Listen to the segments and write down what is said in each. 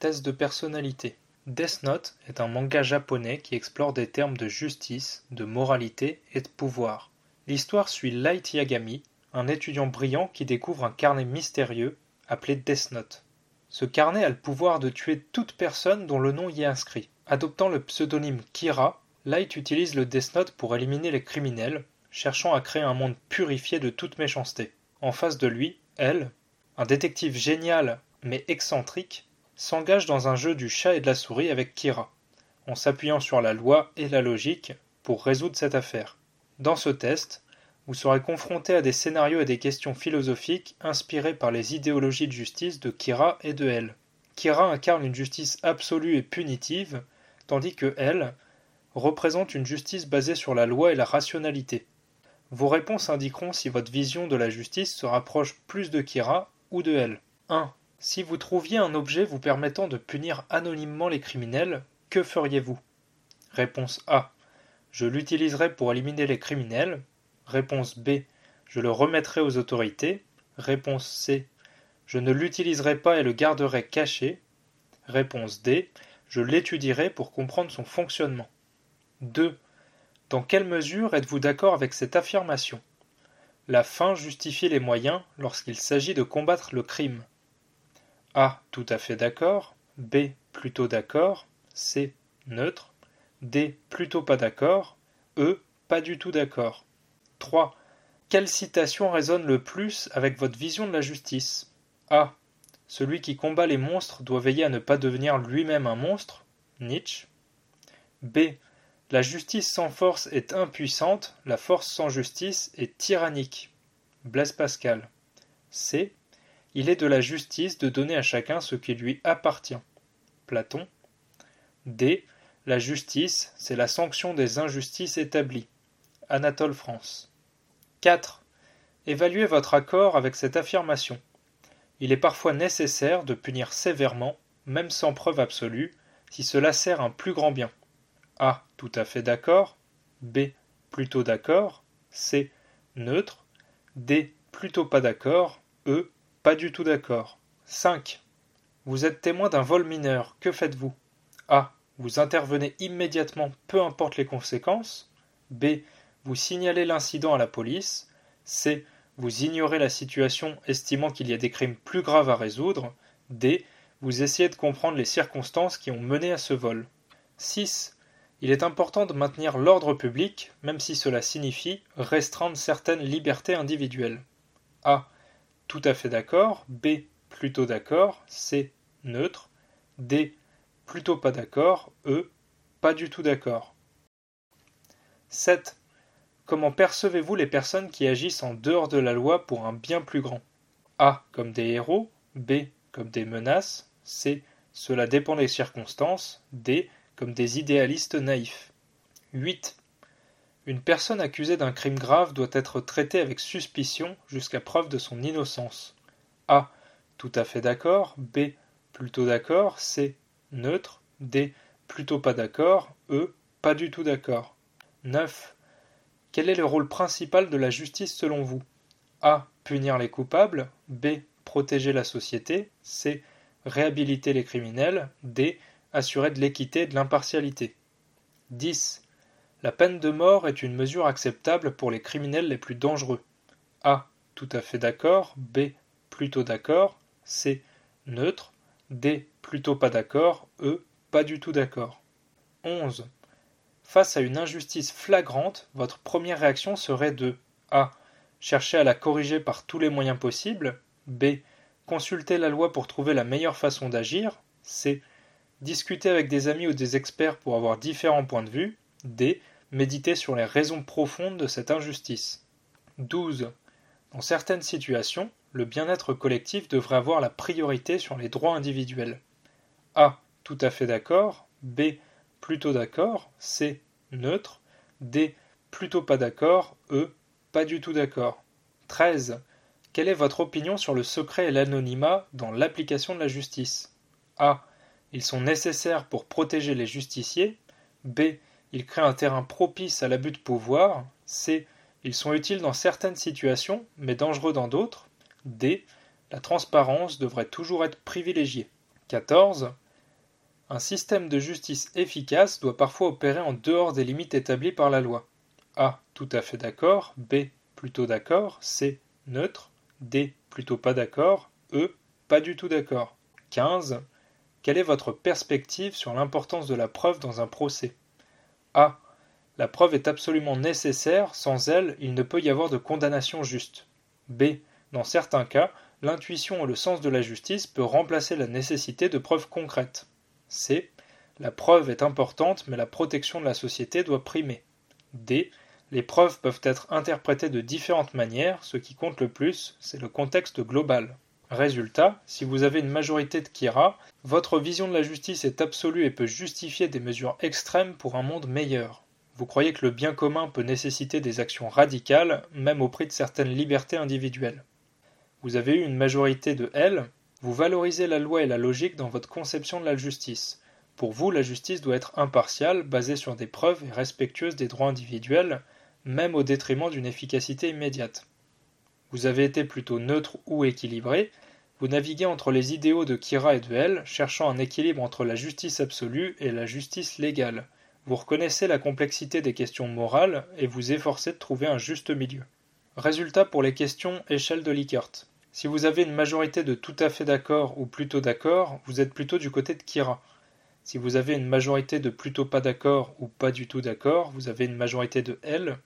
test de personnalité. Death Note est un manga japonais qui explore des termes de justice, de moralité et de pouvoir. L'histoire suit Light Yagami, un étudiant brillant qui découvre un carnet mystérieux appelé Death Note. Ce carnet a le pouvoir de tuer toute personne dont le nom y est inscrit. Adoptant le pseudonyme Kira, Light utilise le Death Note pour éliminer les criminels, cherchant à créer un monde purifié de toute méchanceté. En face de lui, elle, un détective génial mais excentrique, s'engage dans un jeu du chat et de la souris avec Kira, en s'appuyant sur la loi et la logique pour résoudre cette affaire. Dans ce test, vous serez confronté à des scénarios et des questions philosophiques inspirés par les idéologies de justice de Kira et de Elle. Kira incarne une justice absolue et punitive, tandis que Elle représente une justice basée sur la loi et la rationalité. Vos réponses indiqueront si votre vision de la justice se rapproche plus de Kira ou de Elle. 1. Si vous trouviez un objet vous permettant de punir anonymement les criminels, que feriez-vous? Réponse A. Je l'utiliserai pour éliminer les criminels. Réponse B. Je le remettrai aux autorités. Réponse C. Je ne l'utiliserai pas et le garderai caché. Réponse D. Je l'étudierai pour comprendre son fonctionnement. 2. Dans quelle mesure êtes-vous d'accord avec cette affirmation? La fin justifie les moyens lorsqu'il s'agit de combattre le crime. A. Tout à fait d'accord. B. Plutôt d'accord. C. Neutre. D. Plutôt pas d'accord. E. Pas du tout d'accord. 3. Quelle citation résonne le plus avec votre vision de la justice? A. Celui qui combat les monstres doit veiller à ne pas devenir lui-même un monstre. Nietzsche. B. La justice sans force est impuissante, la force sans justice est tyrannique. Blaise Pascal. C. Il est de la justice de donner à chacun ce qui lui appartient. Platon. D. La justice, c'est la sanction des injustices établies. Anatole France. 4. Évaluez votre accord avec cette affirmation. Il est parfois nécessaire de punir sévèrement, même sans preuve absolue, si cela sert un plus grand bien. A. Tout à fait d'accord. B. Plutôt d'accord. C. Neutre. D. Plutôt pas d'accord. E. Pas du tout d'accord. 5. Vous êtes témoin d'un vol mineur. Que faites-vous? A. Vous intervenez immédiatement, peu importe les conséquences. B. Vous signalez l'incident à la police. C. Vous ignorez la situation estimant qu'il y a des crimes plus graves à résoudre. D. Vous essayez de comprendre les circonstances qui ont mené à ce vol. 6. Il est important de maintenir l'ordre public, même si cela signifie restreindre certaines libertés individuelles. A. Tout à fait d'accord. B. Plutôt d'accord. C. Neutre. D. Plutôt pas d'accord. E. Pas du tout d'accord. 7. Comment percevez-vous les personnes qui agissent en dehors de la loi pour un bien plus grand? A. Comme des héros. B. Comme des menaces. C. Cela dépend des circonstances. D. Comme des idéalistes naïfs. 8. Une personne accusée d'un crime grave doit être traitée avec suspicion jusqu'à preuve de son innocence. A. Tout à fait d'accord. B. Plutôt d'accord. C. Neutre. D. Plutôt pas d'accord. E. Pas du tout d'accord. 9. Quel est le rôle principal de la justice selon vous? A. Punir les coupables. B. Protéger la société. C. Réhabiliter les criminels. D. Assurer de l'équité et de l'impartialité. 10. La peine de mort est une mesure acceptable pour les criminels les plus dangereux. A. Tout à fait d'accord. B. Plutôt d'accord. C. Neutre. D. Plutôt pas d'accord. E. Pas du tout d'accord. 11. Face à une injustice flagrante, votre première réaction serait de A. Chercher à la corriger par tous les moyens possibles. B. Consulter la loi pour trouver la meilleure façon d'agir. C. Discuter avec des amis ou des experts pour avoir différents points de vue. D. Méditer sur les raisons profondes de cette injustice. 12. Dans certaines situations, le bien-être collectif devrait avoir la priorité sur les droits individuels. A. Tout à fait d'accord. B plutôt d'accord, C, neutre, D, plutôt pas d'accord, E, pas du tout d'accord. 13. Quelle est votre opinion sur le secret et l'anonymat dans l'application de la justice? A. Ils sont nécessaires pour protéger les justiciers. B. Ils créent un terrain propice à l'abus de pouvoir. C. Ils sont utiles dans certaines situations, mais dangereux dans d'autres. D. La transparence devrait toujours être privilégiée. 14. Un système de justice efficace doit parfois opérer en dehors des limites établies par la loi. A. Tout à fait d'accord. B. Plutôt d'accord. C. Neutre. D. Plutôt pas d'accord. E. Pas du tout d'accord. 15. Quelle est votre perspective sur l'importance de la preuve dans un procès? A. La preuve est absolument nécessaire, sans elle, il ne peut y avoir de condamnation juste. B. Dans certains cas, l'intuition et le sens de la justice peut remplacer la nécessité de preuves concrètes. C. La preuve est importante, mais la protection de la société doit primer. D. Les preuves peuvent être interprétées de différentes manières, ce qui compte le plus, c'est le contexte global. Résultat, si vous avez une majorité de Kira, votre vision de la justice est absolue et peut justifier des mesures extrêmes pour un monde meilleur. Vous croyez que le bien commun peut nécessiter des actions radicales, même au prix de certaines libertés individuelles. Vous avez eu une majorité de L, vous valorisez la loi et la logique dans votre conception de la justice. Pour vous, la justice doit être impartiale, basée sur des preuves et respectueuse des droits individuels, même au détriment d'une efficacité immédiate. Vous avez été plutôt neutre ou équilibré, vous naviguez entre les idéaux de Kira et de L, cherchant un équilibre entre la justice absolue et la justice légale. Vous reconnaissez la complexité des questions morales et vous efforcez de trouver un juste milieu. Résultat pour les questions échelle de Likert. Si vous avez une majorité de tout à fait d'accord ou plutôt d'accord, vous êtes plutôt du côté de Kira. Si vous avez une majorité de plutôt pas d'accord ou pas du tout d'accord, vous avez une majorité de L.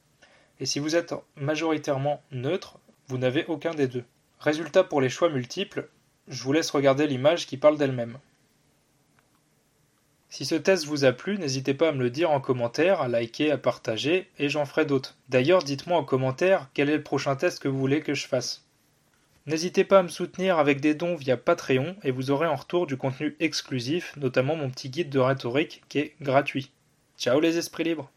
Et si vous êtes majoritairement neutre, vous n'avez aucun des deux. Résultat pour les choix multiples, je vous laisse regarder l'image qui parle d'elle-même. Si ce test vous a plu, n'hésitez pas à me le dire en commentaire, à liker, à partager, et j'en ferai d'autres. D'ailleurs, dites-moi en commentaire quel est le prochain test que vous voulez que je fasse. N'hésitez pas à me soutenir avec des dons via Patreon et vous aurez en retour du contenu exclusif, notamment mon petit guide de rhétorique qui est gratuit. Ciao les esprits libres